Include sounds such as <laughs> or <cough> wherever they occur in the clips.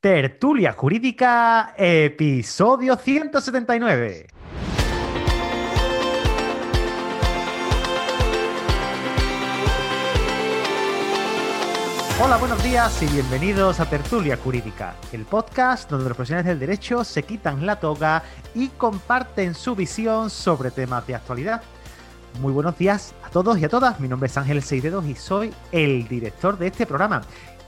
Tertulia Jurídica, episodio 179. Hola, buenos días y bienvenidos a Tertulia Jurídica, el podcast donde los profesionales del derecho se quitan la toga y comparten su visión sobre temas de actualidad. Muy buenos días a todos y a todas. Mi nombre es Ángel Seidedos y soy el director de este programa.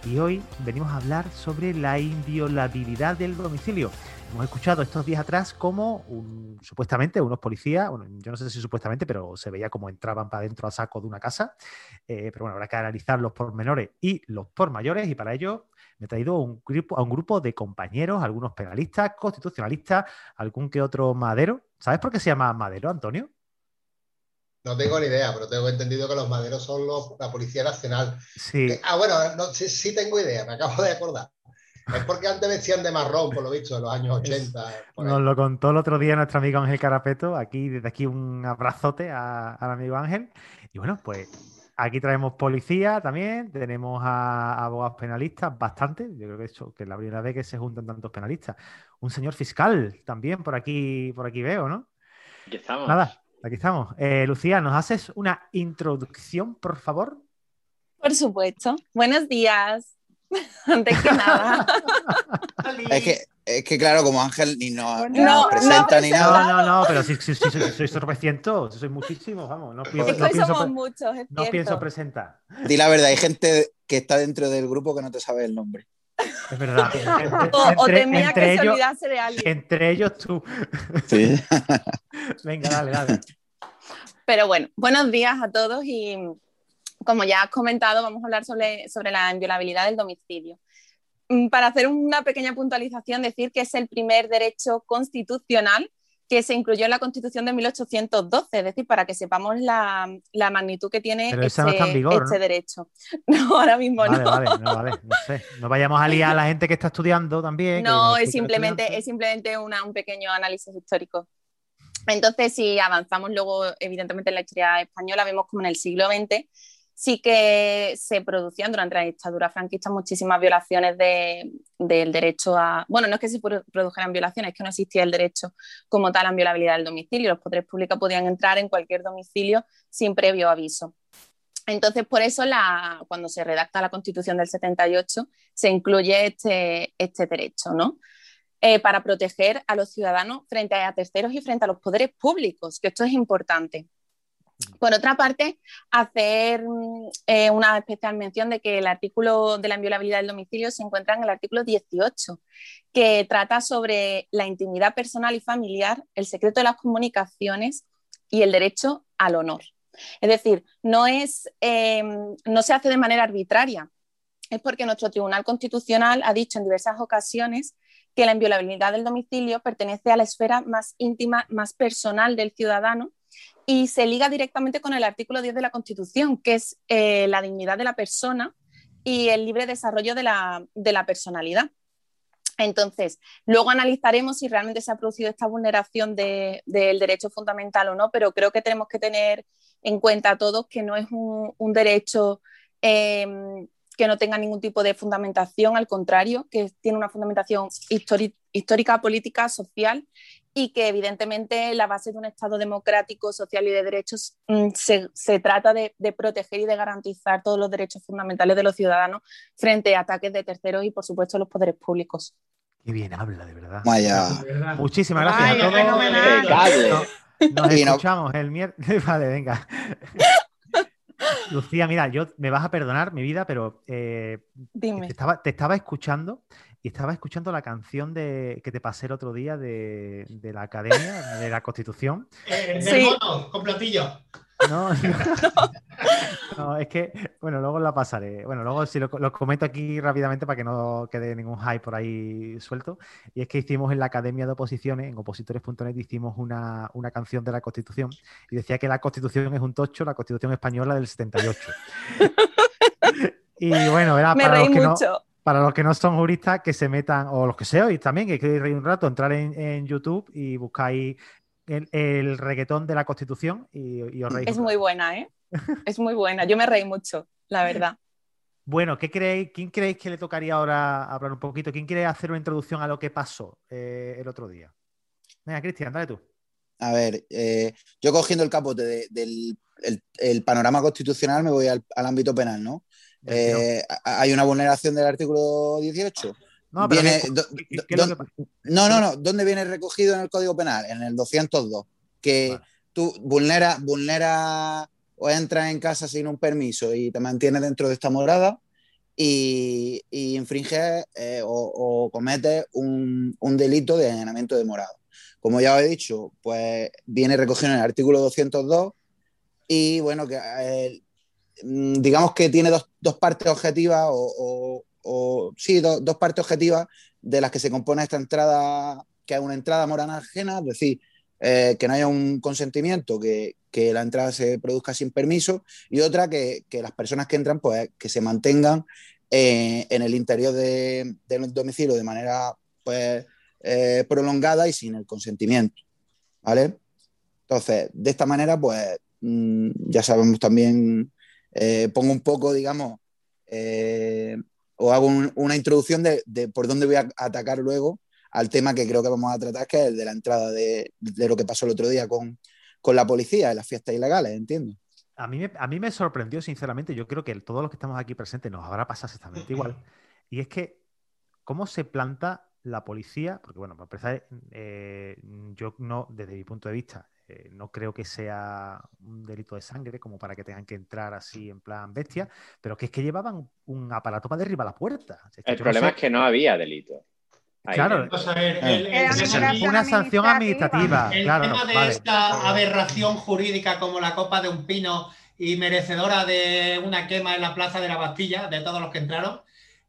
Y hoy venimos a hablar sobre la inviolabilidad del domicilio. Hemos escuchado estos días atrás cómo supuestamente unos policías, bueno, yo no sé si supuestamente, pero se veía como entraban para adentro a saco de una casa. Eh, pero bueno, habrá que analizar los pormenores y los por mayores y para ello me he traído un grupo, a un grupo de compañeros, algunos penalistas, constitucionalistas, algún que otro madero. ¿Sabes por qué se llama madero, Antonio? No tengo ni idea, pero tengo entendido que los maderos son los, la Policía Nacional. Sí. ah, bueno, sí, sí, tengo idea, me acabo de acordar. Es porque antes vestían de marrón, por lo visto, en los años 80. Nos lo contó el otro día nuestro amigo Ángel Carapeto. Aquí, desde aquí, un abrazote al amigo Ángel. Y bueno, pues aquí traemos policía también, tenemos a, abogados penalistas, bastante. Yo creo que, eso, que es la primera vez que se juntan tantos penalistas. Un señor fiscal también por aquí, por aquí veo, ¿no? Aquí estamos. Nada, aquí estamos. Eh, Lucía, ¿nos haces una introducción, por favor? Por supuesto. Buenos días. <laughs> Antes que nada. <laughs> es, que, es que, claro, como Ángel ni nos, no, no, presenta ni nada. No, no, no, pero si, si, si, si sois tropecientos, sois muchísimos, vamos. No pienso, no pienso, somos muchos, es no pienso presentar. Di la verdad, hay gente que está dentro del grupo que no te sabe el nombre. Es verdad. Entre, <laughs> o, o temía entre que ellos, se olvidase de alguien. Entre ellos tú. Sí. <laughs> Venga, dale, dale. Pero bueno, buenos días a todos y como ya has comentado, vamos a hablar sobre, sobre la inviolabilidad del domicilio. Para hacer una pequeña puntualización, decir que es el primer derecho constitucional que se incluyó en la Constitución de 1812, es decir, para que sepamos la, la magnitud que tiene Pero este, no vigor, este ¿no? derecho. <laughs> No, ahora mismo Vale, no. vale, no, vale, no sé. No vayamos a liar a la gente que está estudiando también. No, es simplemente, es simplemente una- un pequeño análisis histórico. Entonces, si avanzamos luego, evidentemente, en la historia española, vemos como en el siglo XX sí que se producían durante la dictadura franquista muchísimas violaciones de- del derecho a... Bueno, no es que se produ- produjeran violaciones, es que no existía el derecho como tal a la inviolabilidad del domicilio. Los poderes públicos podían entrar en cualquier domicilio sin previo aviso. Entonces, por eso, cuando se redacta la Constitución del 78, se incluye este, este derecho, ¿no? Eh, para proteger a los ciudadanos frente a terceros y frente a los poderes públicos, que esto es importante. Por otra parte, hacer eh, una especial mención de que el artículo de la inviolabilidad del domicilio se encuentra en el artículo 18, que trata sobre la intimidad personal y familiar, el secreto de las comunicaciones y el derecho al honor. Es decir, no, es, eh, no se hace de manera arbitraria, es porque nuestro Tribunal Constitucional ha dicho en diversas ocasiones que la inviolabilidad del domicilio pertenece a la esfera más íntima, más personal del ciudadano y se liga directamente con el artículo 10 de la Constitución, que es eh, la dignidad de la persona y el libre desarrollo de la, de la personalidad. Entonces, luego analizaremos si realmente se ha producido esta vulneración de- del derecho fundamental o no, pero creo que tenemos que tener en cuenta todos que no es un, derecho eh, que no tenga ningún tipo de fundamentación, al contrario, que tiene una fundamentación histórica, política, social y que evidentemente la base de un Estado democrático, social y de derechos mm, se, se trata de, de proteger y de garantizar todos los derechos fundamentales de los ciudadanos frente a ataques de terceros y, por supuesto, los poderes públicos. Qué bien habla, de verdad. Vaya. Muchísimas gracias a todos. fenomenal. No- Nos escuchamos el miércoles. <laughs> Vale, venga. Lucía, mira, yo me vas a perdonar mi vida, pero eh, Dime. te, estaba, te estaba escuchando y estaba escuchando la canción de, que te pasé el otro día de, de la Academia, de la Constitución. <laughs> Eh, Sí. mono, con platillo. No, <laughs> <laughs> no, es que Bueno, luego la pasaré. Bueno, luego si lo, lo, comento aquí rápidamente para que no quede ningún hype por ahí suelto. Y es que hicimos en la Academia de Oposiciones, en opositores.net, hicimos una, una, canción de la Constitución y decía que la Constitución es un tocho, la Constitución española del 78. y bueno, era Me para reí los, que mucho. no, para los que no son juristas, que se metan, o los que seáis también, que queréis reír un rato, entrar en, en YouTube y buscáis el, el, reggaetón de la Constitución y, y os reís. Es muy buena, ¿eh? Es muy buena. Yo me reí mucho, la verdad. Bueno, ¿qué creéis, ¿quién creéis que le tocaría ahora hablar un poquito? ¿Quién quiere hacer una introducción a lo que pasó eh, el otro día? Venga, Cristian, dale tú. A ver, eh, yo cogiendo el capote de, del el, el panorama constitucional me voy al, al ámbito penal, ¿no? Eh, ¿Hay una vulneración del artículo 18? No, pero viene, ¿qué, do, do, no, no, no. ¿Dónde viene recogido en el Código Penal? En el 202. Que vale. tú vulneras vulnera o entras en casa sin un permiso y te mantienes dentro de esta morada y, y infringes eh, o, o, cometes un, un, delito de allanamiento de morada. Como ya os he dicho, pues viene recogido en el artículo 202 y bueno, que eh, digamos que tiene dos, dos partes objetivas o, o, sí, do, dos partes objetivas de las que se compone esta entrada, que es una entrada morana ajena, es decir, eh, que no haya un consentimiento, que, que, la entrada se produzca sin permiso, y otra que, que las personas que entran, pues que se mantengan eh, en el interior de, del domicilio de manera pues, eh, prolongada y sin el consentimiento. ¿Vale? Entonces, de esta manera, pues mmm, ya sabemos también, eh, pongo un poco, digamos, eh, o hago un, una introducción de, de, por dónde voy a atacar luego al tema que creo que vamos a tratar, que es el de la entrada de, de lo que pasó el otro día con, con la policía en las fiestas ilegales, entiendo. A mí, me, a mí me sorprendió, sinceramente, yo creo que todos los que estamos aquí presentes nos habrá pasado exactamente igual, y es que cómo se planta la policía, porque bueno, para empezar, eh, yo no, desde mi punto de vista, eh, no creo que sea un delito de sangre como para que tengan que entrar así en plan bestia, pero que es que llevaban un aparato para derribar la puerta. Es que el problema no sé... es que no había delito. Ahí claro, Vamos a ver, el, el, el, una sanción administrativa. El claro, tema de vale. esta aberración jurídica como la copa de un pino y merecedora de una quema en la plaza de la Bastilla, de todos los que entraron,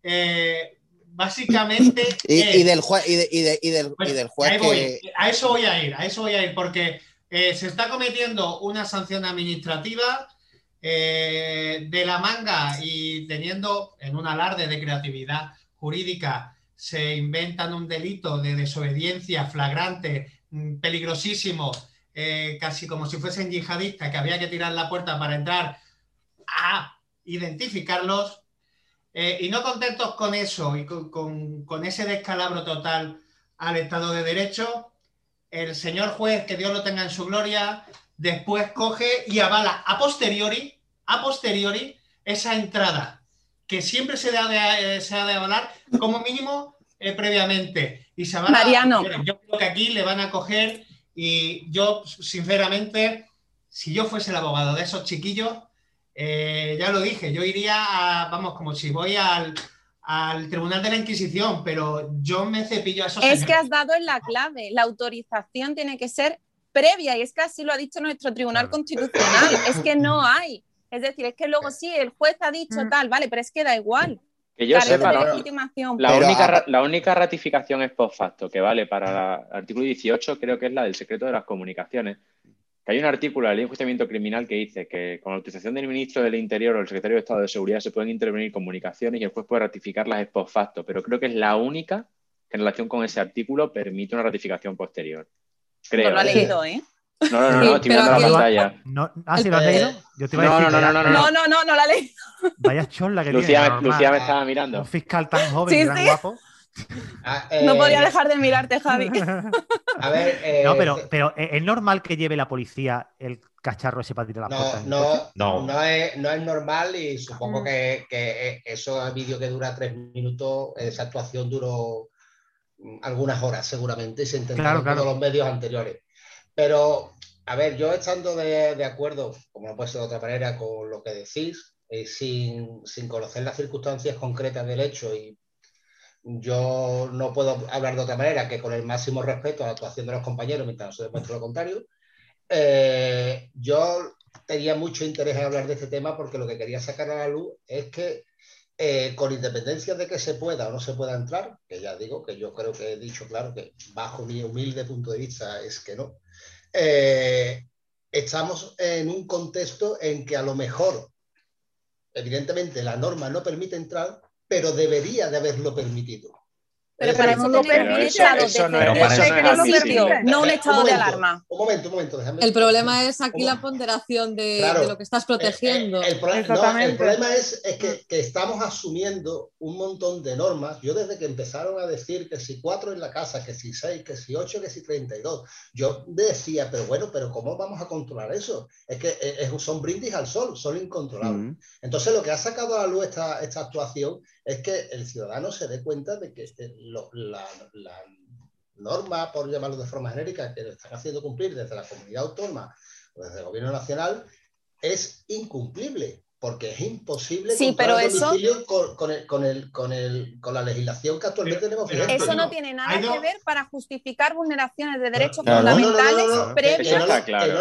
eh, básicamente. <laughs> y, del juez, y, de, y, de, y, del, bueno, y del juez que... voy, a eso voy a ir, a eso voy a ir, porque eh, se está cometiendo una sanción administrativa eh, de la manga y teniendo en un alarde de creatividad jurídica se inventan un delito de desobediencia flagrante, mm, peligrosísimo, eh, casi como si fuesen yihadistas, que había que tirar la puerta para entrar a identificarlos. Y no contentos con eso y con, ese descalabro total al Estado de Derecho, el señor juez, que Dios lo tenga en su gloria, después coge y avala a posteriori, a posteriori, esa entrada que siempre se ha de, eh, se ha de avalar como mínimo eh, previamente. Y se van Mariano. Yo creo que aquí le van a coger y yo, sinceramente, si yo fuese el abogado de esos chiquillos, eh, ya lo dije, yo iría, a, vamos, como si voy al, al Tribunal de la Inquisición, pero yo me cepillo a esos Es señores. que has dado en la clave, la autorización tiene que ser previa y es que así lo ha dicho nuestro Tribunal Constitucional, es que no hay. Es decir, es que luego sí, el juez ha dicho mm. tal, vale, pero es que da igual. Que yo sepa, no, la, única, la única ratificación es post facto que vale para el artículo 18, creo que es la del secreto de las comunicaciones que hay un artículo de la ley de enjuiciamiento criminal que dice que con la autorización del ministro del Interior o el secretario de Estado de Seguridad se pueden intervenir comunicaciones y el juez puede ratificarlas ex post facto, pero creo que es la única que en relación con ese artículo permite una ratificación posterior. Creo. No lo ha ¿eh? leído, ¿eh? No, no, no, no, estoy viendo la pantalla. Ah, ¿sí lo has eh, leído? Yo te iba a decir. No, no, no, no, no, no, no, no, la he leído. Vaya chorla que Lucía, tiene. Lucía me estaba mirando. Un fiscal tan joven y tan guapo. Ah, eh, no podía dejar de mirarte, Javi. <laughs> A ver, eh, no, pero, pero ¿es normal que lleve la policía el cacharro ese para tirar las no? No, no, no, es, no es normal y supongo que, que eso es vídeo que dura tres minutos, esa actuación duró algunas horas seguramente y se entendió claro, todos los medios anteriores. Pero, a ver, yo estando de, de acuerdo, como no puede ser de otra manera, con lo que decís, eh, sin, sin conocer las circunstancias concretas del hecho y yo no puedo hablar de otra manera que con el máximo respeto a la actuación de los compañeros mientras no se demuestre lo contrario. Eh, yo tenía mucho interés en hablar de este tema porque lo que quería sacar a la luz es que eh, con independencia de que se pueda o no se pueda entrar, que ya digo que yo creo que he dicho claro que bajo mi humilde punto de vista es que no, eh, estamos en un contexto en que a lo mejor, evidentemente, la norma no permite entrar, pero debería de haberlo permitido. Pero para eso un estado de no un estado de alarma. Un momento, un momento. El problema es aquí la ponderación de, lo que estás protegiendo. El, problema es, que, estamos asumiendo un montón de normas. Yo desde que empezaron a decir que si cuatro en la casa, que si seis, que si ocho, que si treinta y dos, yo decía, pero bueno, pero ¿cómo vamos a controlar eso? Es que eh, es, son brindis al sol, son incontrolables. Entonces lo que ha sacado a la luz esta, esta actuación es que el ciudadano se dé cuenta de que eh, la, norma, por llamarlo de forma genérica, que están haciendo cumplir desde la comunidad autónoma o desde el gobierno nacional, es incumplible porque es imposible sí, pero eso... con, con, el, con, el, con, el, con, la legislación que actualmente tenemos. eso no tiene nada que ver para justificar vulneraciones de derechos fundamentales previos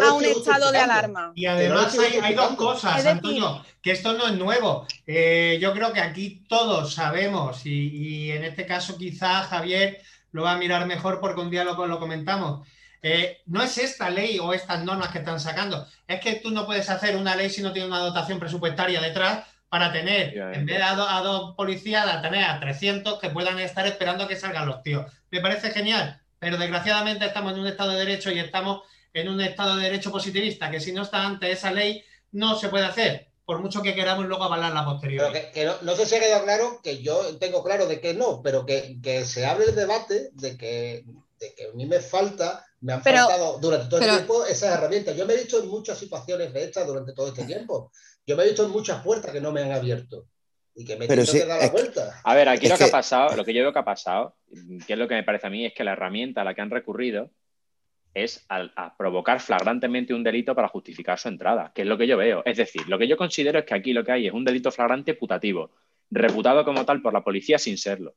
a un estado de alarma. Y además hay, hay, dos cosas, Antonio, que esto no es nuevo. Eh, yo creo que aquí todos sabemos, y, y, en este caso quizá Javier lo va a mirar mejor porque un día lo, lo comentamos. Eh, no es esta ley o estas normas que están sacando, es que tú no puedes hacer una ley si no tienes una dotación presupuestaria detrás para tener, en vez de a, dos policías, a tener a 300 que puedan estar esperando a que salgan los tíos. Me parece genial, pero desgraciadamente estamos en un Estado de Derecho y estamos en un Estado de Derecho positivista, que si no está ante esa ley no se puede hacer, por mucho que queramos luego avalar la posterior. no, sé si ha quedado claro que yo tengo claro de que no, pero que, se abre el debate de que, de que a mí me falta me han faltado durante todo el tiempo esas herramientas. Yo me he visto en muchas situaciones de estas durante todo este tiempo. Yo me he visto en muchas puertas que no me han abierto y que me he tenido que dar la vuelta. A ver, aquí lo que, ha pasado, lo que yo veo que ha pasado, que es lo que me parece a mí, es que la herramienta a la que han recurrido es a, provocar flagrantemente un delito para justificar su entrada, que es lo que yo veo. Es decir, lo que yo considero es que aquí lo que hay es un delito flagrante putativo, reputado como tal por la policía sin serlo.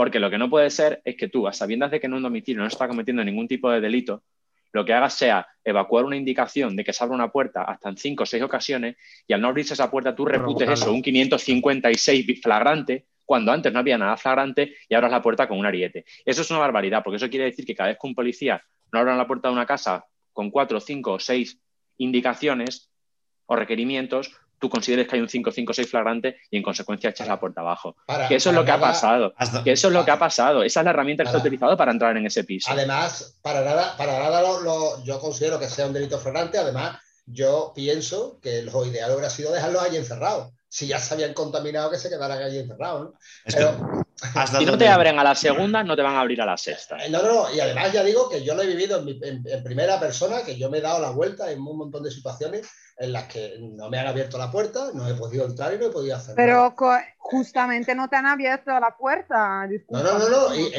Porque lo que no puede ser es que tú, a sabiendas de que en un domicilio no está cometiendo ningún tipo de delito, lo que hagas sea evacuar una indicación de que se abre una puerta hasta en cinco o seis ocasiones y al no abrirse esa puerta tú reputes eso, un 556 flagrante, cuando antes no había nada flagrante y abras la puerta con un ariete. Eso es una barbaridad, porque eso quiere decir que cada vez que un policía no abra la puerta de una casa con cuatro, cinco o seis indicaciones o requerimientos, tú consideres que hay un 556 flagrante y en consecuencia echas la puerta abajo. que eso es lo que ha pasado. que eso es lo que ha pasado. Esa es la herramienta que se ha utilizado para entrar en ese piso. Además, para nada, para nada lo, yo considero que sea un delito flagrante. Además, yo pienso que lo ideal hubiera sido dejarlos allí encerrados. Si ya se habían contaminado, que se quedaran allí encerrados. Pero, si no te abren a la segunda, no te van a abrir a la sexta. Eh, no, no, y además ya digo que yo lo he vivido en primera persona, que yo me he dado la vuelta en un montón de situaciones en las que no me han abierto la puerta, no he podido entrar y no he podido hacer Pero justamente no te han abierto la puerta. no, no, no, no. Y,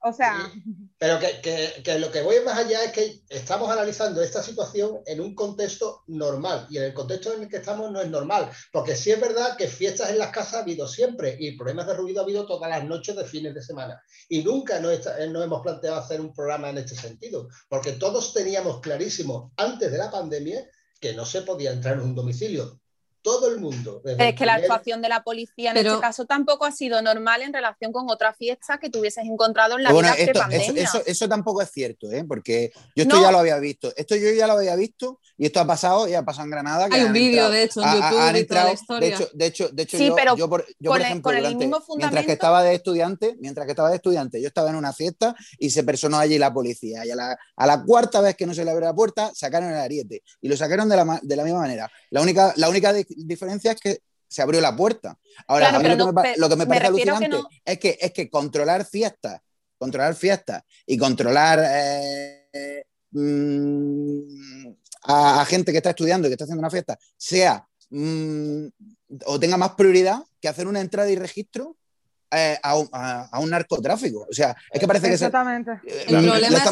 o sea... Pero que, lo que voy más allá es que estamos analizando esta situación en un contexto normal y en el contexto en el que estamos no es normal, porque sí es verdad que fiestas en las casas ha habido siempre y problemas de ruido ha habido todas las noches de fines de semana y nunca nos, nos hemos planteado hacer un programa en este sentido, porque todos teníamos clarísimo antes de la pandemia que no se podía entrar en un domicilio. Todo el mundo. Es que la actuación de la policía en este caso tampoco ha sido normal en relación con otra fiesta que tuvieses encontrado en la vida esto, eso, eso, eso, tampoco es cierto, ¿eh? porque yo esto ya lo había visto. Esto yo ya lo había visto y esto ha pasado y ha pasado en Granada. Hay un vídeo, de hecho, en YouTube de toda la historia. De hecho, de hecho, de hecho yo, por, ejemplo, mientras que estaba de estudiante, mientras que estaba de estudiante, yo estaba en una fiesta y se personó allí la policía. Y a la, a la cuarta vez que no se le abrió la puerta, sacaron el ariete. Y lo sacaron de la, de la misma manera. La única, la única diferencia es que se abrió la puerta. Ahora, a mí lo, que me, parece alucinante es, que, es que controlar fiestas, controlar fiestas y controlar eh, mm, a, gente que está estudiando y que está haciendo una fiesta sea mm, o tenga más prioridad que hacer una entrada y registro eh, a, un, narcotráfico. O sea, es que parece que Exactamente. Eh, El problema es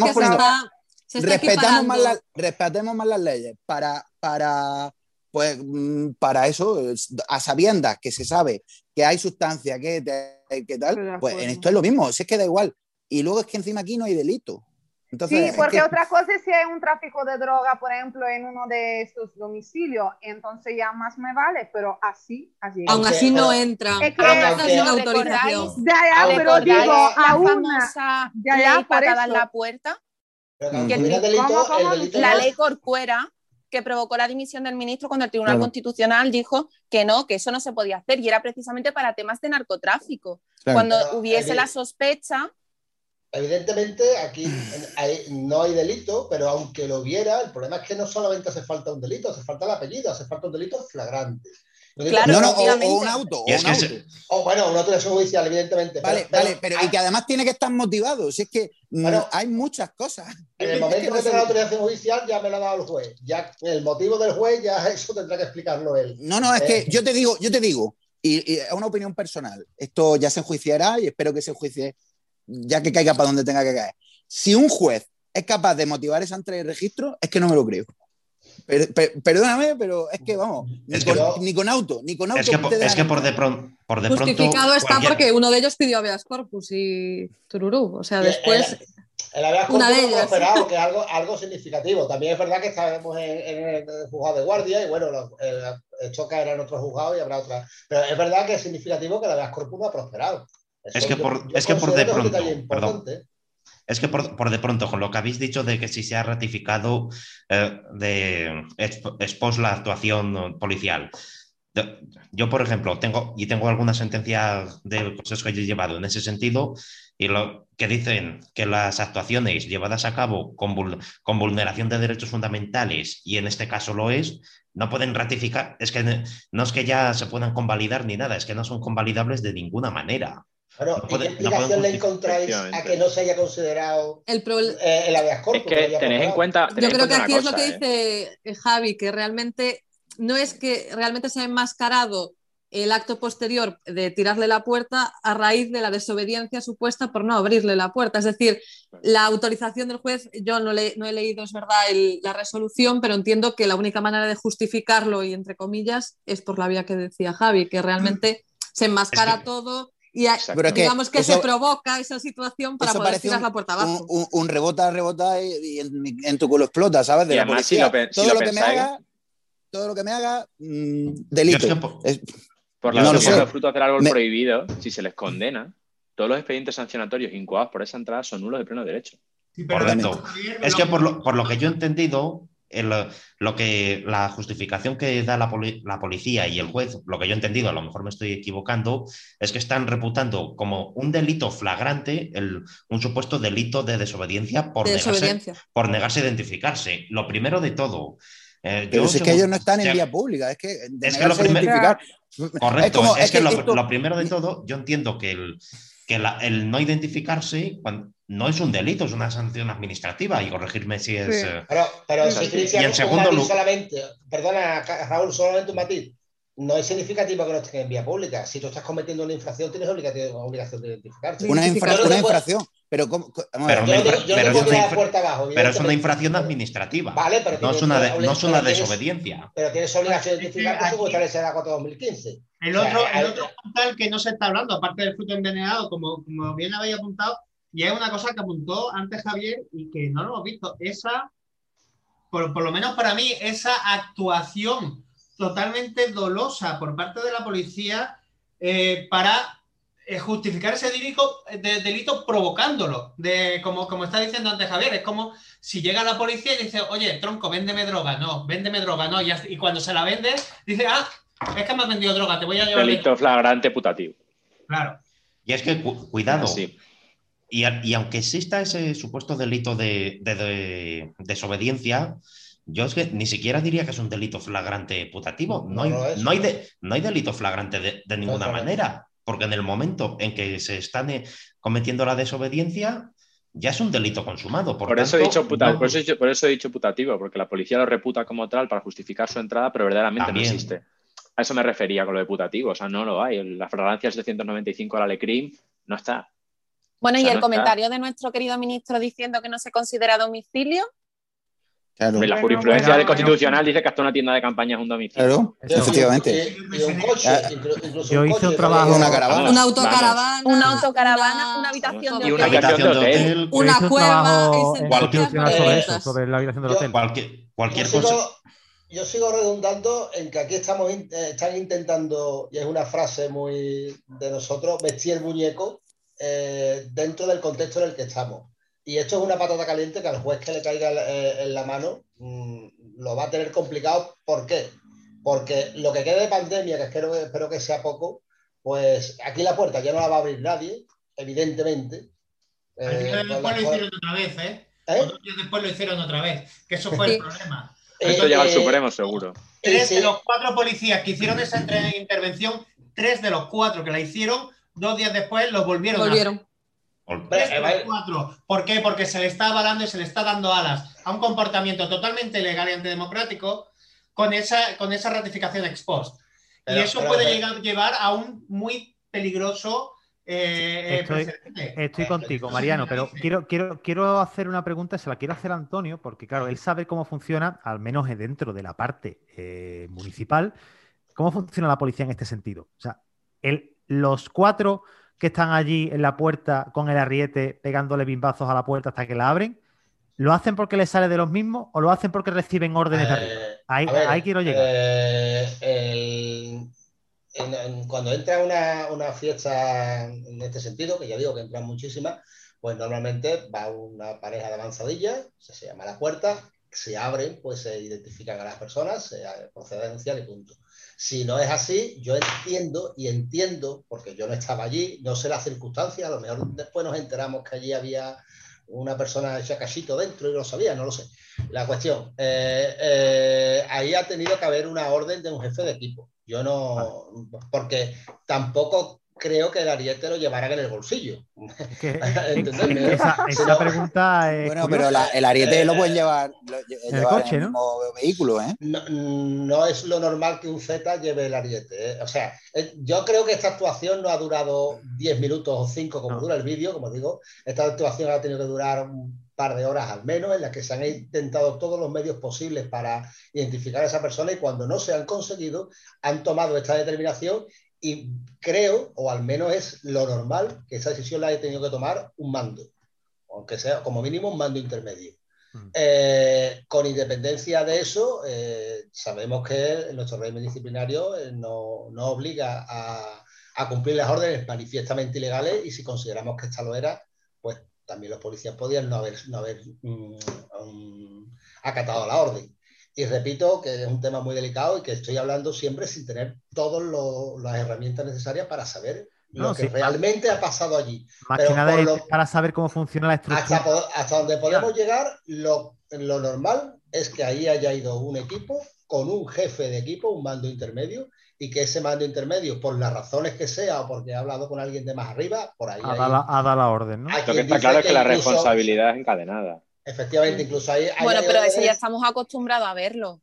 que respetamos, más respetemos más las leyes para, para pues mm, para eso, a sabiendas que se sabe que hay sustancia, que, tal, pues en esto es lo mismo, si es que da igual. Y luego es que encima aquí no hay delito. sí, porque otra cosa es si hay un tráfico de droga, por ejemplo, en uno de estos domicilios, entonces ya más me vale, pero así, así. Aún así no entra. Es que no autorización. Ya, ya, pero digo, a una, ya, ya, patada en la puerta. la ley Corcuera que provocó la dimisión del ministro cuando el Tribunal Constitucional dijo que no, que eso no se podía hacer y era precisamente para temas de narcotráfico. Cuando hubiese la sospecha Evidentemente aquí no hay delito, pero aunque lo hubiera, el problema es que no solamente hace falta un delito, hace falta el apellido, hace falta un delito flagrante. Claro, no, o, un auto. O, un auto. o bueno, una autorización judicial, evidentemente. Vale, pero, vale, pero y que además tiene que estar motivado. Si es que mm, hay muchas cosas. En el <laughs> momento que, tenga la autorización judicial ya me lo ha dado el juez. Ya el motivo del juez ya <laughs> eso tendrá que explicarlo él. No, no, es que eh, yo te digo, yo te digo, y, es una opinión personal. Esto ya se enjuiciará y espero que se enjuicie ya que caiga para donde tenga que caer. Si un juez es capaz de motivar esa entrega de registro, es que no me lo creo. Perdóname, pero es que vamos, ni, con, auto, ni con auto. Es que, por, es que por, de, por de Justificado está porque uno de ellos pidió habeas corpus y tururú. O sea, después. El, habeas corpus una que es algo, algo significativo. También es verdad que estamos en, el juzgado de guardia y bueno, el, choca era en otro juzgado y habrá otra. Pero es verdad que es significativo que el habeas corpus no ha prosperado es que por, es que por de pronto, perdón, es que por, de pronto, con lo que habéis dicho de que si se ha ratificado eh, de expos la actuación policial. Yo, por ejemplo, tengo y tengo alguna sentencia de cosas que he llevado en ese sentido y lo que dicen que las actuaciones llevadas a cabo con vulneración de derechos fundamentales, y en este caso lo es, no pueden ratificar, es que no es que ya se puedan convalidar ni nada, es que no son convalidables de ninguna manera. Bueno, ¿y qué explicación le encontráis a que no se haya considerado el, eh, el habeas corpus? Es que tenéis en cuenta. Yo creo que aquí es lo que ¿eh? dice eh, Javi, que realmente no es que realmente se ha enmascarado el acto posterior de tirarle la puerta a raíz de la desobediencia supuesta por no abrirle la puerta. Es decir, la autorización del juez, yo no, le, no he leído, es verdad, la resolución, pero entiendo que la única manera de justificarlo, y entre comillas, es por la vía que decía Javi, que realmente se enmascara todo y digamos que, se provoca esa situación para poder tirar la puerta abajo. Un, rebota, rebota y, en, tu culo explota, ¿sabes? De además, si lo, todo, lo, que me haga, todo lo que me haga, mm, delito. por, la no de fruto hacer algo prohibido, si se les condena, todos los expedientes sancionatorios incoados por esa entrada son nulos de pleno derecho. Correcto. Es que por lo, por lo que yo he entendido, lo que la justificación que da la, policía y el juez, lo que yo he entendido, a lo mejor me estoy equivocando, es que están reputando como un delito flagrante un supuesto delito de desobediencia por, Negarse, por negarse a identificarse. Lo primero de todo. Eh, Pero es que ellos no están en vía pública, es que, es que lo primero, Correcto, es, que, lo, primero de <laughs> todo, yo entiendo que el, que el no identificarse cuando, no es un delito, es una sanción administrativa y corregirme si es. Eh, pero, pero si Cristian, y en segundo lugar. Solamente, perdona, Raúl, solamente un matiz. No es significativo que no estés en vía pública. Si tú estás cometiendo una infracción, tienes obligación de identificarte. Una, infracción. Pero, ¿cómo? pero, es una infracción administrativa. Vale, pero no es una, no es una desobediencia. Pero tienes obligación de identificarte según establece la 4 2015. El otro, el otro puntal que no se está hablando, aparte del fruto envenenado, como, como bien habéis apuntado, y es una cosa que apuntó antes Javier y que no lo hemos visto. Esa, por, lo menos para mí, esa actuación totalmente dolosa por parte de la policía eh, para justificar ese delito, de, delito provocándolo. De, como, como está diciendo antes Javier, es como si llega la policía y dice, oye, tronco, véndeme droga. No, véndeme droga, no. Y, cuando se la vende, dice, ah, es que me has vendido droga, te voy a llevar. Delito flagrante putativo. Claro. Y es que, cuidado, sí. Y, aunque exista ese supuesto delito de, desobediencia, yo es que ni siquiera diría que es un delito flagrante putativo. No, hay, no, hay, no hay, delito flagrante de, ninguna manera, porque en el momento en que se están eh, cometiendo la desobediencia, ya es un delito consumado. Por, eso he dicho por, eso he dicho putativo, porque la policía lo reputa como tal para justificar su entrada, pero verdaderamente no existe. A eso me refería con lo de putativo, o sea, no lo hay. La fragancia 795 la Lecrim no está. Bueno, y el comentario de nuestro querido ministro diciendo que no se considera domicilio. La jurisprudencia de constitucional dice que hasta una tienda de campaña es un domicilio. Claro, efectivamente. Yo hice un trabajo. Una caravana. Una autocaravana. Una autocaravana, una habitación de Y una hotel. habitación de hotel. Una cueva constitucional sobre eso, sobre la habitación del Yo- hotel. Cualquier, cualquier yo, cosa. sigo, yo sigo redundando en que aquí estamos in- eh, están intentando, y es una frase muy de nosotros, vestir el muñeco eh, dentro del contexto en el que estamos. Y esto es una patata caliente que al juez que le caiga eh, en la mano mm, lo va a tener complicado. ¿Por qué? Porque lo que quede de pandemia, que espero, que sea poco, pues aquí la puerta ya no la va a abrir nadie, evidentemente. Eh, al después lo hicieron otra vez, ¿eh? ¿Eh? Días después lo hicieron otra vez, que eso fue el problema. Eh, esto llega al eh, Supremo, seguro. Tres de los cuatro policías que hicieron esa intervención, tres de los cuatro que la hicieron, dos días después los volvieron, volvieron. a 3 por ¿Por qué? Porque se le está avalando y se le está dando alas a un comportamiento totalmente ilegal y antidemocrático con esa, con esa ratificación ex post. Y eso puede pero, llegar, llevar a un muy peligroso eh, eh estoy, estoy, contigo, Mariano, pero quiero, quiero, quiero hacer una pregunta, se la quiero hacer a Antonio, porque claro, él sabe cómo funciona, al menos dentro de la parte eh, municipal, cómo funciona la policía en este sentido. O sea, el, los cuatro que están allí en la puerta con el arriete pegándole bimbazos a la puerta hasta que la abren, ¿lo hacen porque les sale de los mismos o lo hacen porque reciben órdenes de arriba? Eh, Ahí, a ver, ahí quiero llegar. eh, el- en- en- cuando entra una, una fiesta en este sentido, que ya digo que entran muchísimas, pues normalmente va una pareja de avanzadilla, se, llama la puerta, se abren, pues se identifican a las personas, se procedencial y punto. Si no es así, yo entiendo y entiendo, porque yo no estaba allí, no sé las circunstancias, a lo mejor después nos enteramos que allí había una persona hecha cachito dentro y no lo sabía, no lo sé. La cuestión, eh, eh, ahí ha tenido que haber una orden de un jefe de equipo. Yo no, porque tampoco creo que el ariete lo llevaran en el bolsillo. Esa, esa pregunta es Bueno, curiosa. pero la- el ariete Eh, lo pueden llevar, lo- el llevar coche, el ¿no? mismo vehículo, ¿eh? No, no es lo normal que un Z lleve el ariete. ¿eh? O sea, eh, yo creo que esta actuación no ha durado 10 minutos o 5 como No. dura el vídeo, como digo. Esta actuación ha tenido que durar un par de horas al menos, en la que se han intentado todos los medios posibles para identificar a esa persona y cuando no se han conseguido, han tomado esta determinación y creo, o al menos es lo normal, que esa decisión la haya tenido que tomar un mando, aunque sea como mínimo un mando intermedio. Mm. Eh, con independencia de eso, eh, sabemos que nuestro régimen disciplinario eh, no, no obliga a, a cumplir las órdenes manifiestamente ilegales y si consideramos que esta lo era, pues también los policías podían no haber, no haber mm, mm, acatado la orden. Y repito que es un tema muy delicado y que estoy hablando siempre sin tener todas las herramientas necesarias para saber No, lo que sí. realmente ha pasado allí. Más pero que nada por es lo- para saber cómo funciona la estructura. Hasta, donde podemos llegar, lo, lo normal es que ahí haya ido un equipo con un jefe de equipo, un mando intermedio, y que ese mando intermedio, por las razones que sea o porque ha hablado con alguien de más arriba, por ahí. a hay- dar la, la orden, ¿no? Lo que está claro es que la incluso- responsabilidad es encadenada. Efectivamente, incluso hay. hay- Bueno, hay pero eso ya estamos acostumbrados a verlo.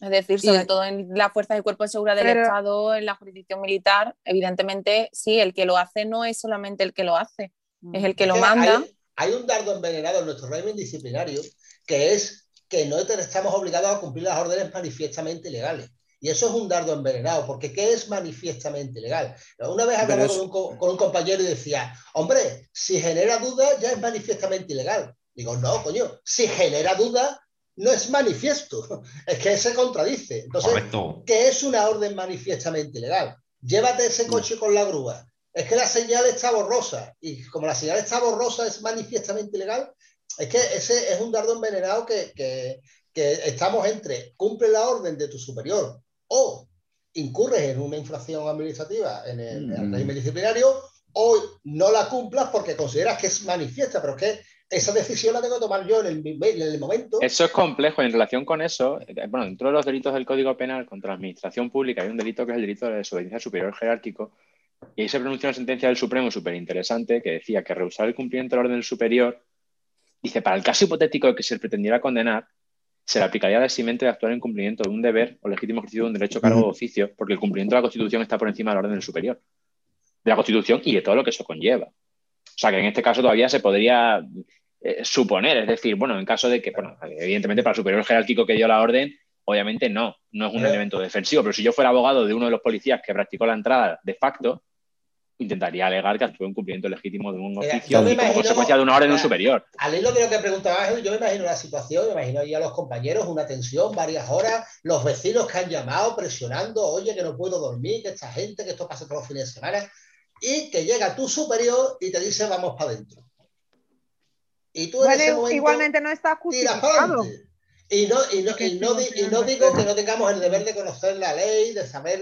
Es decir, sobre Y- todo en las fuerzas y cuerpos de seguridad del Pero- Estado, en la jurisdicción militar, evidentemente, sí, el que lo hace no es solamente el que lo hace, es el que lo manda. Hay, hay un dardo envenenado en nuestro régimen disciplinario que es que no te- estamos obligados a cumplir las órdenes manifiestamente ilegales. Y eso es un dardo envenenado, porque ¿qué es manifiestamente ilegal? Una vez hablaba con, un, co- con un compañero y decía, hombre, si genera duda ya es manifiestamente ilegal. Digo, no, coño, si genera duda no es manifiesto. <laughs> Es que se contradice. Entonces, Correcto. ¿Qué es una orden manifiestamente ilegal? Llévate ese coche con la grúa. Es que la señal está borrosa. Y como la señal está borrosa es manifiestamente ilegal, es que ese es un dardo envenenado que, que- que estamos entre cumple la orden de tu superior o incurres en una infracción administrativa en el, el Mm. régimen disciplinario o no la cumplas porque consideras que es manifiesta, pero es que esa decisión la tengo que tomar yo en el, en el momento. Eso es complejo. En relación con eso, eh, bueno, dentro de los delitos del Código Penal contra la Administración Pública hay un delito que es el delito de desobediencia superior jerárquico. Y ahí se pronunció una sentencia del Supremo súper interesante que decía que rehusar el cumplimiento del orden superior, dice, para el caso hipotético de que se le pretendiera condenar, se le aplicaría la eximente de actuar en cumplimiento de un deber o legítimo ejercicio de un derecho, cargo o oficio, porque el cumplimiento de la Constitución está por encima del orden del superior, de la Constitución y de todo lo que eso conlleva. O sea que en este caso todavía se podría eh, suponer. Es decir, bueno, en caso de que, bueno, evidentemente para el superior jerárquico que dio la orden, obviamente no, no es un elemento defensivo, pero si yo fuera abogado de uno de los policías que practicó la entrada de facto, intentaría alegar que actuó en cumplimiento legítimo de un oficio como consecuencia de una orden de superior. Al hilo de lo que preguntaba yo me imagino la situación, me imagino ahí a los compañeros, una tensión, varias horas, los vecinos que han llamado presionando, oye, que no puedo dormir, que esta gente, que esto pasa todos los fines de semana, y que llega tu superior y te dice, vamos para adentro. Y tú en ese momento, igualmente no está justificado. Y no, y, no, y, no, y no digo que no tengamos el deber de conocer la ley, de saber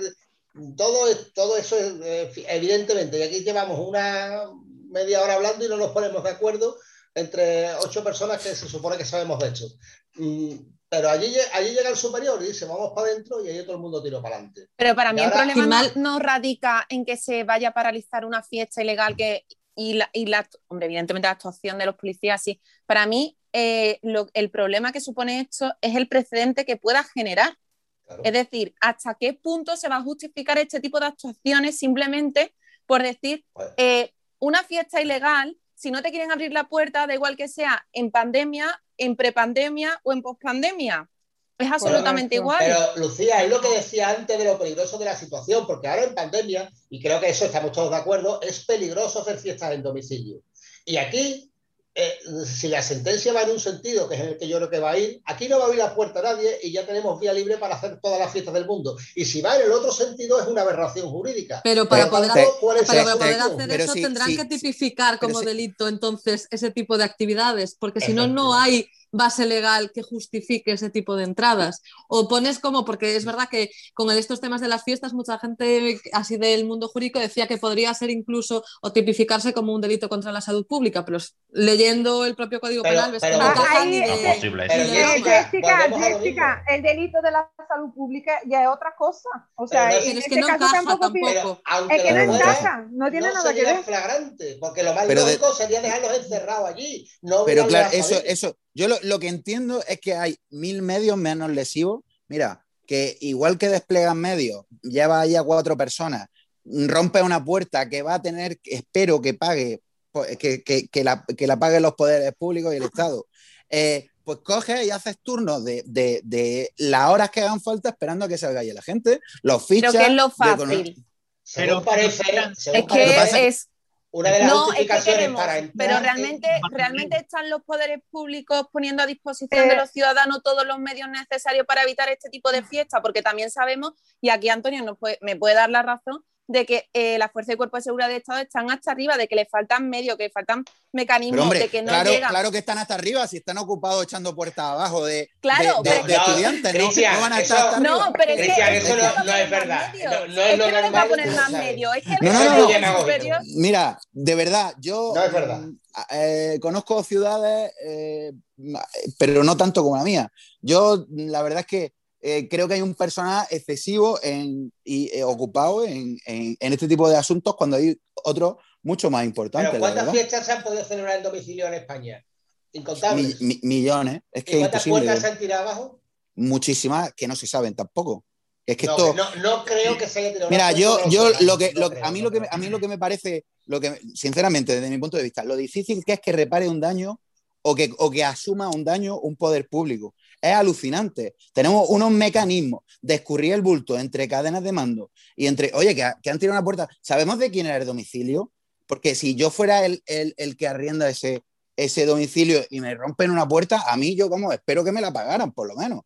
todo, todo eso, eh, evidentemente, y aquí llevamos una media hora hablando y no nos ponemos de acuerdo entre ocho personas que se supone que sabemos de hecho. Mm, pero allí, allí llega el superior y dice, vamos para adentro y ahí todo el mundo tira para adelante. Pero para mí el problema no, radica en que se vaya a paralizar una fiesta ilegal que, y, la, y la, hombre, evidentemente la actuación de los policías, sí. Para mí eh, el problema que supone esto es el precedente que pueda generar. Es decir, ¿hasta qué punto se va a justificar este tipo de actuaciones simplemente por decir pues eh, una fiesta ilegal? Si no te quieren abrir la puerta, da igual que sea en pandemia, en prepandemia o en pospandemia. Es absolutamente igual. Pero, Lucía, es lo que decía antes de lo peligroso de la situación, porque ahora en pandemia, y creo que eso estamos todos de acuerdo, es peligroso hacer fiestas en domicilio. Y aquí eh, si la sentencia va en un sentido, que es el que yo creo que va a ir, aquí no va a abrir la puerta a nadie y ya tenemos vía libre para hacer todas las fiestas del mundo. Y si va en el otro sentido, es una aberración jurídica. Pero para poder, hacer, eso tendrán que tipificar como delito entonces ese tipo de actividades, porque si no, no hay base legal que justifique ese tipo de entradas. O pones como, porque es verdad que con estos temas de las fiestas, mucha gente así del mundo jurídico decía que podría ser incluso o tipificarse como un delito contra la salud pública, pero leyendo el propio Código Penal ves que no ni de, Jessica, Jessica, el delito de la salud pública ya es otra cosa. O sea, no, en es este que no caso encaja tampoco. es que no encaja, no tiene nada que ver. flagrante, porque lo más lógico sería dejarlos encerrados allí. No pero claro, eso, eso, yo lo, que entiendo es que hay mil medios menos lesivos. Mira, que igual que desplegan medios, lleva ahí a cuatro personas, rompe una puerta que va a tener, espero que pague, que, que, la, que la paguen los poderes públicos y el Estado. Eh, pues coge y haces turnos de, de, de, las horas que hagan falta esperando a que salga ahí la gente, los fichas. Pero que es lo fácil. Pero parece, es que es, una de las no, justificaciones para Pero realmente, realmente están los poderes públicos poniendo a disposición de eh. los ciudadanos todos los medios necesarios para evitar este tipo de fiestas, porque también sabemos, y aquí Antonio nos me puede dar la razón, de que eh, las fuerzas de cuerpo de seguridad de Estado están hasta arriba, de que le faltan medios, que le faltan mecanismos, de que no claro, llegan. Claro que están hasta arriba, si están ocupados echando puertas abajo de, claro, de, estudiantes, no, no, van a estar hasta No, pero es que eso no, es verdad. No, es, lo que no va a poner más medios. Es que no. Mira, de verdad, yo no es verdad. Mm, eh, conozco ciudades, eh, pero no tanto como la mía. Yo, la verdad es que eh, creo que hay un personal excesivo en, y eh, ocupado en, en, este tipo de asuntos cuando hay otros mucho más importantes. ¿Cuántas fiestas se han podido celebrar en domicilio en España? Incontables. millones. Es que ¿Cuántas puertas se han tirado abajo? Muchísimas que no se saben tampoco. Es que no, esto... no, creo que se haya tirado Mira, yo, yo lo que, a, mí lo que, a mí lo que me parece, lo que, sinceramente, desde mi punto de vista, lo difícil que es que repare un daño o que, o que asuma un daño un poder público es alucinante. Tenemos unos mecanismos de escurrir el bulto entre cadenas de mando y entre, oye, que, han tirado una puerta. ¿Sabemos de quién era el domicilio? Porque si yo fuera el, que arrienda ese, ese domicilio y me rompen una puerta, a mí yo, como, espero que me la pagaran, por lo menos.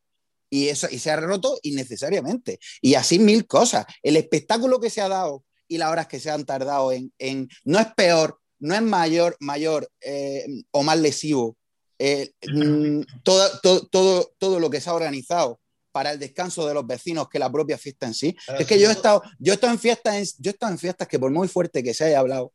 Y, eso, y se ha roto innecesariamente. Y así mil cosas. El espectáculo que se ha dado y las horas que se han tardado en, no es peor, no es mayor, mayor eh, o más lesivo eh, mm, todo, todo, todo, lo que se ha organizado para el descanso de los vecinos que la propia fiesta en sí. es que yo he estado, yo he estado en fiestas, yo he estado en fiestas que por muy fuerte que se haya hablado,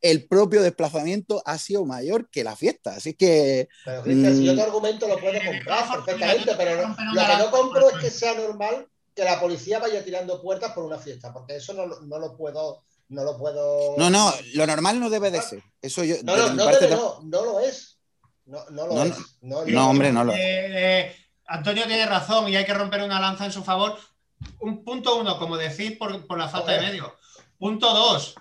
el propio desplazamiento ha sido mayor que la fiesta. Así que. Pero, si yo te argumento lo puedes comprar perfectamente, pero lo, que no compro es que sea normal que la policía vaya tirando puertas por una fiesta, porque eso no, no lo puedo. No lo puedo. No, no, lo normal no debe de ser. Eso yo. No, no, no, no, no lo es. No, no lo es. No, hombre, no lo es. Eh, eh, Antonio tiene razón y hay que romper una lanza en su favor. Un punto uno, como decir, por, la falta de medio. Punto dos,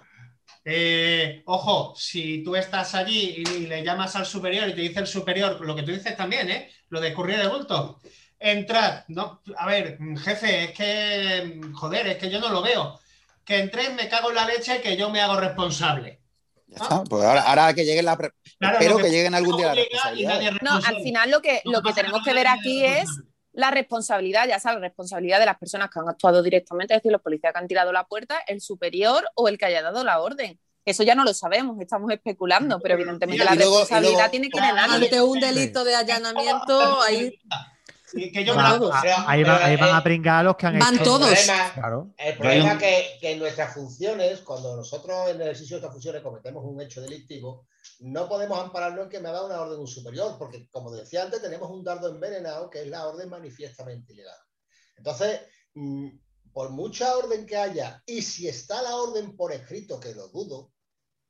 eh, ojo, si tú estás allí y le llamas al superior y te dice el superior, lo que tú dices también, ¿eh? Lo de escurrir de bulto. Entrad, no, a ver, jefe, es que, joder, es que yo no lo veo. Que entréis, me cago en la leche que yo me hago responsable. Pues ahora, que lleguen la. espero que, lleguen algún día. no, al final lo que, lo que tenemos que ver aquí es la responsabilidad, ya sabes, la responsabilidad de las personas que han actuado directamente, es decir, los policías que han tirado la puerta, el superior o el que haya dado la orden. Eso ya no lo sabemos, estamos especulando, pero evidentemente la responsabilidad tiene que ir en Ante un delito de allanamiento, ahí ahí, van, a pringar los que han van todos. El problema, es que, en nuestras funciones, cuando nosotros en el ejercicio de estas funciones cometemos un hecho delictivo, no podemos ampararnos en que me ha dado una orden un superior, porque como decía antes, tenemos un dardo envenenado que es la orden manifiestamente ilegal. Entonces, mm, por mucha orden que haya, y si está la orden por escrito, que lo dudo,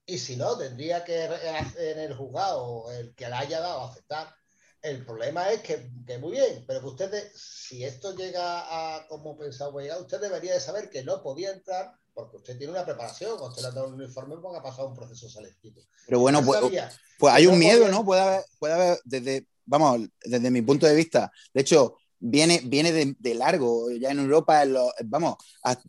y si no, tendría que en el juzgado el que la haya dado aceptar el problema es que, muy bien, pero que ustedes, si esto llega a como pensaba llegar, usted debería de saber que no podía entrar porque usted tiene una preparación, usted le ha dado un uniforme porque ha pasado un proceso selectivo. Pero bueno, pues, pues, hay un miedo, ¿no? Puede haber, puede haber, desde, vamos, desde mi punto de vista, de hecho, viene, viene de, largo, ya en Europa, vamos,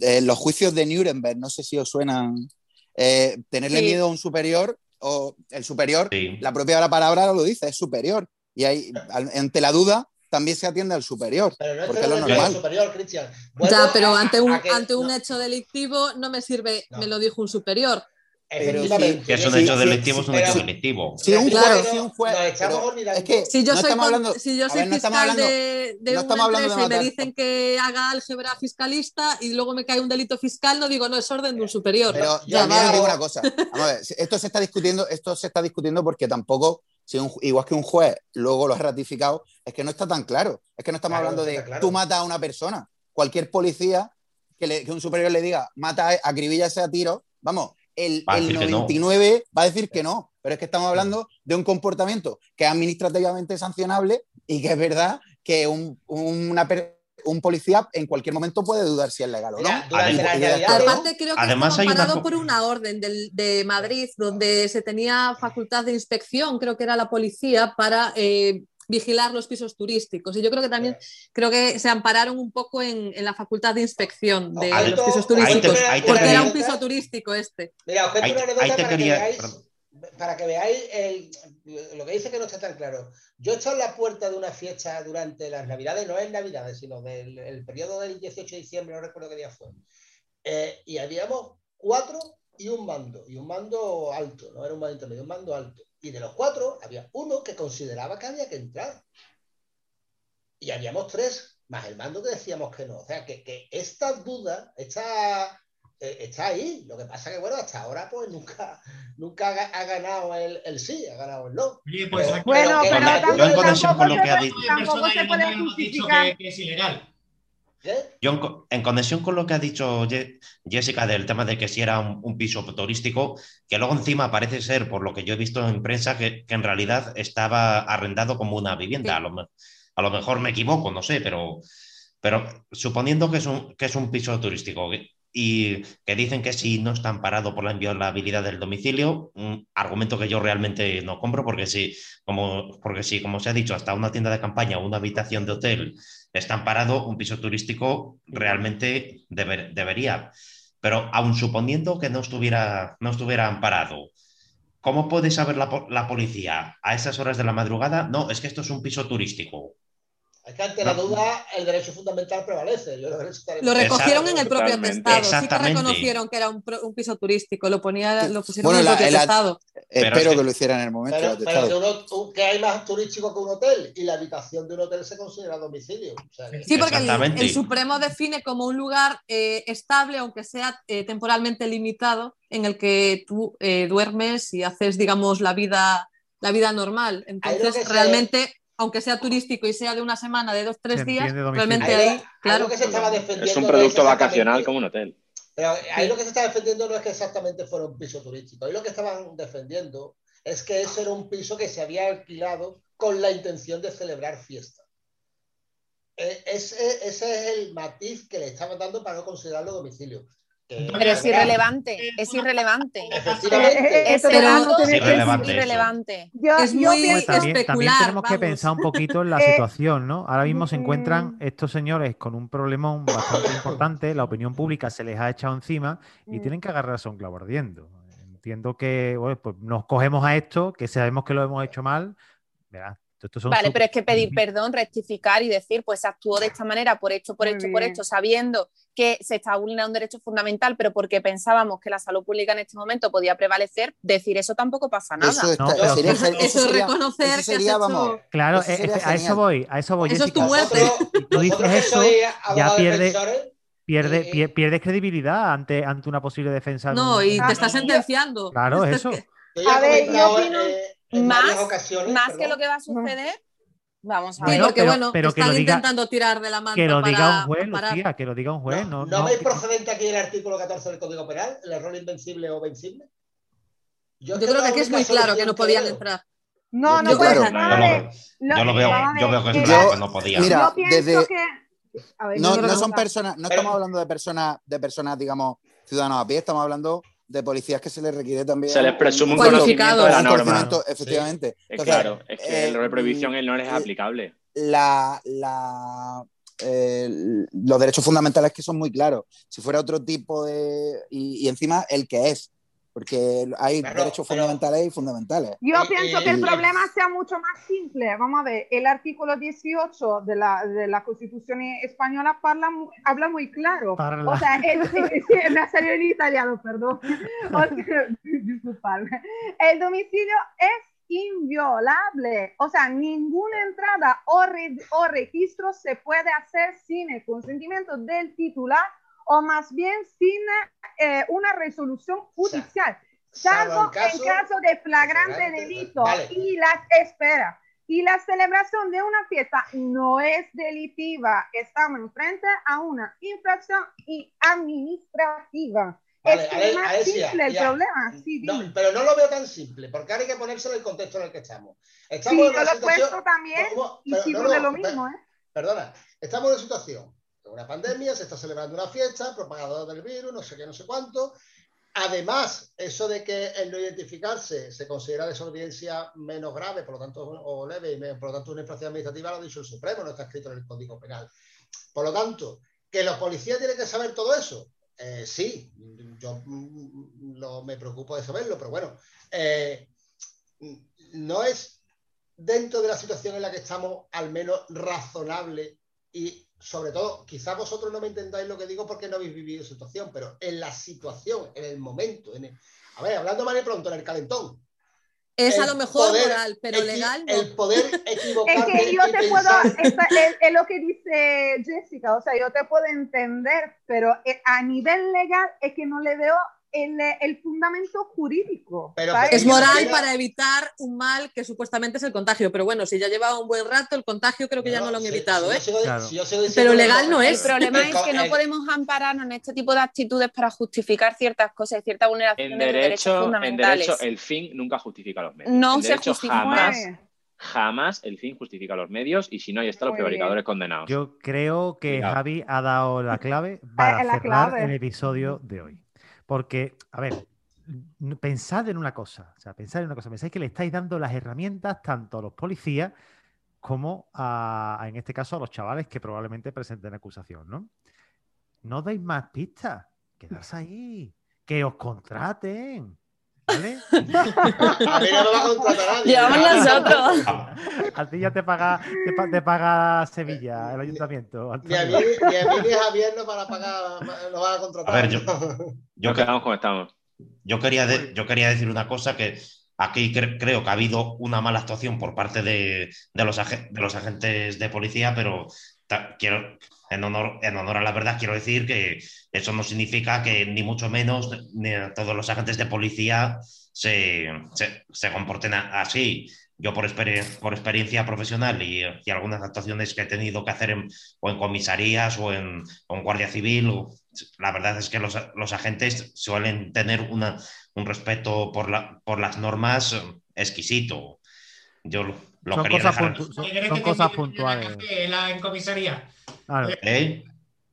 en los juicios de Nuremberg, no sé si os suenan, eh, tenerle miedo a un superior, o el superior, la propia la palabra lo dice, es superior. Y ahí, ante la duda, también se atiende al superior. Pero no es porque lo normal. superior, Cristian. ya, pero ante un, ante un hecho delictivo no me sirve, me lo dijo un superior. Que es un hecho delictivo, es un hecho delictivo. Si un juez, si un juez, es que si yo soy, hablando, si yo soy fiscal de, de no una empresa y me dicen que haga álgebra fiscalista y luego me cae un delito fiscal, no digo, no, es orden de un superior. Pero ya, mira, digo una cosa. Vamos a ver, esto se está discutiendo, esto se está discutiendo porque tampoco si igual que un juez luego lo ha ratificado, es que no está tan claro. Es que no estamos hablando de tú matas a una persona. Cualquier policía que, un superior le diga mata, acribilla ese a tiro, vamos, el, 99 va a decir que no. Pero es que estamos hablando de un comportamiento que es administrativamente sancionable y que es verdad que un, una persona un policía en cualquier momento puede dudar si es legal o no. Aparte, creo que Además, hay por una orden de Madrid donde se tenía facultad de inspección, creo que era la policía, para eh, vigilar los pisos turísticos. Y yo creo que también creo que se ampararon un poco en, la facultad de inspección de los pisos turísticos, porque era un piso turístico este. Mira, os una anécdota para que para que veáis lo que dice que no está tan claro. Yo he estado en la puerta de una fiesta durante las Navidades, no es Navidades, sino del el periodo del 18 de diciembre, no recuerdo qué día fue. Eh, y habíamos cuatro y un mando, y un mando alto, no era un mando intermedio, un mando alto. Y de los cuatro había uno que consideraba que había que entrar. Y habíamos tres, más el mando que decíamos que no. O sea, que, que esta duda, esta está ahí. Lo que pasa que, bueno, hasta ahora pues nunca, <laughs> nunca ha, ganado el, el, sí, ha ganado el no. pues, bueno, pero, yo en conexión con lo que ha dicho... Tampoco se puede justificar... Que, es ilegal. Yo en, conexión con lo que ha dicho Jessica del tema de que si era un, piso turístico, que luego encima parece ser, por lo que yo he visto en prensa, que, que en realidad estaba arrendado como una vivienda. A, lo, a, lo, mejor me equivoco, no sé, pero, pero suponiendo que es un, que es un piso turístico, y que dicen que si no está amparado por la inviolabilidad del domicilio, un argumento que yo realmente no compro, porque si, como, porque si, como se ha dicho, hasta una tienda de campaña o una habitación de hotel está amparado, un piso turístico realmente debería. Pero aun suponiendo que no estuviera, no estuviera amparado, ¿cómo puede saber la, la policía a esas horas de la madrugada? No, es que esto es un piso turístico. Es que ante la duda el derecho fundamental prevalece. lo recogieron en el propio atestado. Sí que reconocieron que era un, un piso turístico. Lo, ponía, lo pusieron en el propio atestado. Espero que... lo hicieran en el momento. Pero, que, que, hay más turístico que un hotel y la habitación de un hotel se considera domicilio. sí, porque el, Supremo define como un lugar eh, estable, aunque sea eh, temporalmente limitado, en el que tú eh, duermes y haces, digamos, la vida, la vida normal. Entonces, realmente aunque sea turístico y sea de una semana, de dos, tres días, realmente ahí, claro. es un producto vacacional como un hotel. Pero ahí lo que se está defendiendo no es que exactamente fuera un piso turístico. Ahí lo que estaban defendiendo es que eso era un piso que se había alquilado con la intención de celebrar fiesta. E, ese, ese es el matiz que le estaban dando para no considerarlo domicilio. Pero es irrelevante, es irrelevante. Efectivamente. Es irrelevante. es muy Pues también, especular. también tenemos que pensar un poquito en la <laughs> Eh, situación, ¿no? Ahora mismo se mm. encuentran estos señores con un problemón bastante importante, la opinión pública se les ha echado encima y Mm. tienen que agarrarse a un clavo ardiendo. Entiendo que bueno, pues nos cogemos a esto, que sabemos que lo hemos hecho mal. Verás, estos son Vale, pero es que pedir perdón, rectificar y decir, pues se actuó de esta manera, por hecho, por Muy hecho, por hecho, sabiendo que se está vulnerando un derecho fundamental, pero porque pensábamos que la salud pública en este momento podía prevalecer, decir eso tampoco pasa nada. Eso, está- No, pero sería, eso- eso Eso es sería- reconocer eso que has hecho- vamos, Claro, eso eh, sería eh, a eso voy, a eso voy. Eso es tu muerte. Si tú dices eso, ya pierde- Pierde, eh, pie- pierdes credibilidad ante, ante una posible defensa. de No, un- y te está sentenciando. Claro, <laughs> eso. que- A ver, yo opino- eh, en Más- varias ocasiones, Más que lo que va a suceder, vamos a ver. Bueno, pero- bueno, pero que lo diga- intentando tirar de la manta Que lo para diga un juez. Lucía, que lo diga un juez. ¿No, No, ¿no no- veis procedente aquí el artículo 14 del Código Penal, el error invencible o vencible? Yo creo que aquí es muy claro que no podían entrar. No, no Yo, puede claro, ser. yo lo- Yo veo, yo veo que Yo- no podía. Mira, yo desde- que. Ver, No, no son personas, no Pero- estamos hablando de personas, de personas, digamos, ciudadanos a pie, estamos hablando de policías que se les requiere también. Se les presume un Cualificado. conocimiento de la norma. efectivamente. Es Entonces, claro, es que eh, el de prohibición no les es mm, aplicable. la, la, eh, los derechos fundamentales que son muy claros. Si fuera otro tipo de. Y, y encima el que es. Porque hay Claro, derechos pero- fundamentales y fundamentales. Yo Eh, pienso eh, que el eh, problema sea mucho más simple. Vamos a ver, el artículo 18 de la, de la Constitución española parla habla muy claro. Parla. O sea, el, <laughs> sí, me ha salido en italiano, perdón. <laughs> O sea, <laughs> disculpadme. El domicilio es inviolable. O sea, ninguna entrada o, re- o registro se puede hacer sin el consentimiento del titular o más bien sin eh, una resolución judicial salvo en caso de flagrante flagrante, delito vale. y las espera y la celebración de una fiesta no es delitiva estamos frente a una infracción y administrativa Vale, es Ale- más simple el ya. problema sí, No, pero no lo veo tan simple, porque ahora hay que ponérselo en el contexto en el que estamos. Estamos Sí, en yo lo he puesto también ¿Cómo? y no, no, lo per- mismo ¿eh? Perdona, estamos en una situación una pandemia, se está celebrando una fiesta, propagador del virus, no sé qué, no sé cuánto. Además, eso de que el no identificarse se considera desobediencia menos grave, por lo tanto, o leve, y por lo tanto, una infracción administrativa lo ha dicho el Supremo, no está escrito en el Código Penal. Por lo tanto, que los policías tienen que saber todo eso. Eh, sí, yo mm, lo- me preocupo de saberlo, pero bueno, eh, no es dentro de la situación en la que estamos al menos razonable y sobre todo, quizás vosotros no me entendáis lo que digo porque no habéis vivido situación, pero en la situación, en el momento, en el- a ver, hablando mal y pronto, en el calentón. Es a lo mejor poder moral, pero legal no. El poder <laughs> es equivocarte que yo te puedo, es, es lo que dice Jessica, o sea, yo te puedo entender, pero eh, a nivel legal es que no le veo el, el fundamento jurídico. Es moral para evitar un mal que supuestamente es el contagio, pero bueno, si ya llevaba un buen rato, el contagio creo que ya no lo han si- evitado, si ¿eh? sigo- Claro. si Pero legal no El es. problema el es co- que no podemos ampararnos en este tipo de actitudes para justificar ciertas cosas y cierta vulneración En de los derechos derecho, en derecho, el fin nunca justifica los medios. No en se derecho, justifica. jamás, jamás el fin justifica los medios y si no, ahí están los prevaricadores condenados. Yo creo que. Javi ha dado la clave <laughs> para Eh, la cerrar clave. el episodio de hoy. Porque, a ver, pensad en una cosa, o sea, pensad en una cosa, pensáis que le estáis dando las herramientas tanto a los policías como a, a, en este caso, a los chavales que probablemente presenten acusación, ¿no? No deis más pistas, quedarse ahí, que os contraten, ¿vale? <laughs> A mí no me va a contratar nadie. Llevamos nosotros. <laughs> A ti ya te paga, te, pa- te paga Sevilla, el ayuntamiento. Ni a mí, ni a mí ni a Javier no van a pagar, no van a contratar. A ver, yo- <laughs> Yo que- quedamos como estamos. yo quería, de- yo quería decir una cosa que aquí cre- creo que ha habido una mala actuación por parte de, de los, agen- de los agentes de policía, pero ta- quiero, en honor, en honor a la verdad, quiero decir que eso no significa que ni mucho menos ni todos los agentes de policía se, se- se comporten así. Yo por, exper- por experiencia profesional y, y algunas actuaciones que he tenido que hacer en, o en comisarías o en, o en Guardia Civil, o- la verdad es que los, los agentes suelen tener una, un respeto por, la, por las normas exquisito. Yo lo, lo Son quería cosas, dejar. son- ¿Qué querés son cosas puntuales. en, la, en comisaría? Claro. ¿Eh?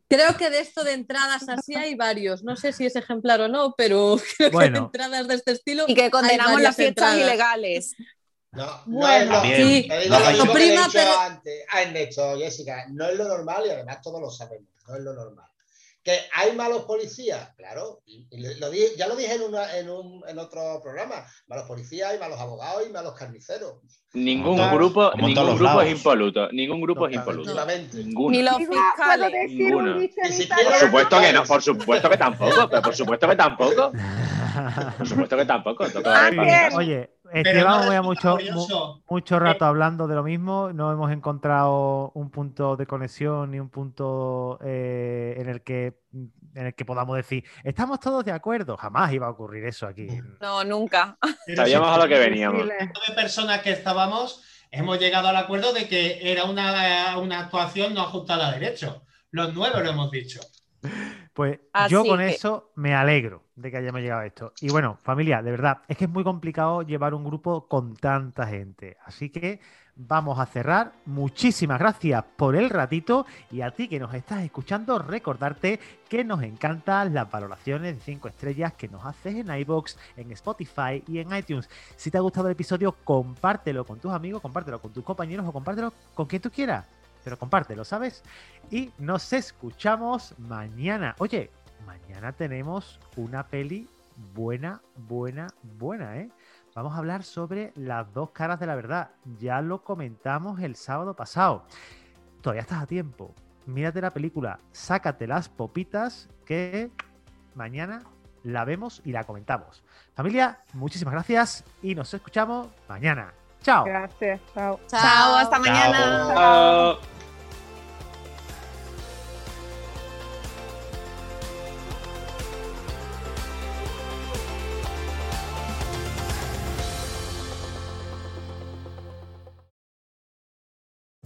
Creo que de esto de entradas así hay varios. No sé si es ejemplar o no, pero <laughs> creo que de entradas de este estilo. Y que condenamos las fiestas ilegales. No, bueno, no es lo, sí. lo, prima, pero... antes. Ah, Jessica, no es lo normal y además todos lo sabemos, no es lo normal. Que hay malos policías, claro, y, lo ya lo dije en, una, en, un, en otro programa, malos policías, hay malos abogados y malos carniceros. Ningún grupo, ningún grupo es impoluto, ningún grupo es impoluto. Ninguno. Ni los fiscales. Ninguno. Por supuesto que no, por supuesto que tampoco, pero por supuesto que tampoco. <laughs> Por supuesto que tampoco. Oye, llevamos ya mucho, mucho rato hablando de lo mismo, no hemos encontrado un punto de conexión ni un punto eh, en, el que, en el que podamos decir, estamos todos de acuerdo. Jamás iba a ocurrir eso aquí. No, nunca. Sabíamos a lo que veníamos. De personas que estábamos, hemos llegado al acuerdo de que era una, una actuación no ajustada a derecho. Los nueve lo hemos dicho. Pues yo con eso me alegro de que hayamos llegado a esto. Y bueno, familia, de verdad, es que es muy complicado llevar un grupo con tanta gente. Así que vamos a cerrar. Muchísimas gracias por el ratito y a ti que nos estás escuchando, recordarte que nos encantan las valoraciones de 5 estrellas que nos haces en iBox, en Spotify y en iTunes. Si te ha gustado el episodio, compártelo con tus amigos, compártelo con tus compañeros o compártelo con quien tú quieras pero compártelo, ¿sabes? Y nos escuchamos mañana. Oye, mañana tenemos una peli buena, buena, buena, ¿eh? Vamos a hablar sobre las dos caras de la verdad. Ya lo comentamos el sábado pasado. Todavía estás a tiempo. Mírate la película, sácate las popitas que mañana la vemos y la comentamos. Familia, muchísimas gracias y nos escuchamos mañana. Chao. Gracias, chao. Chao, hasta mañana. Chao.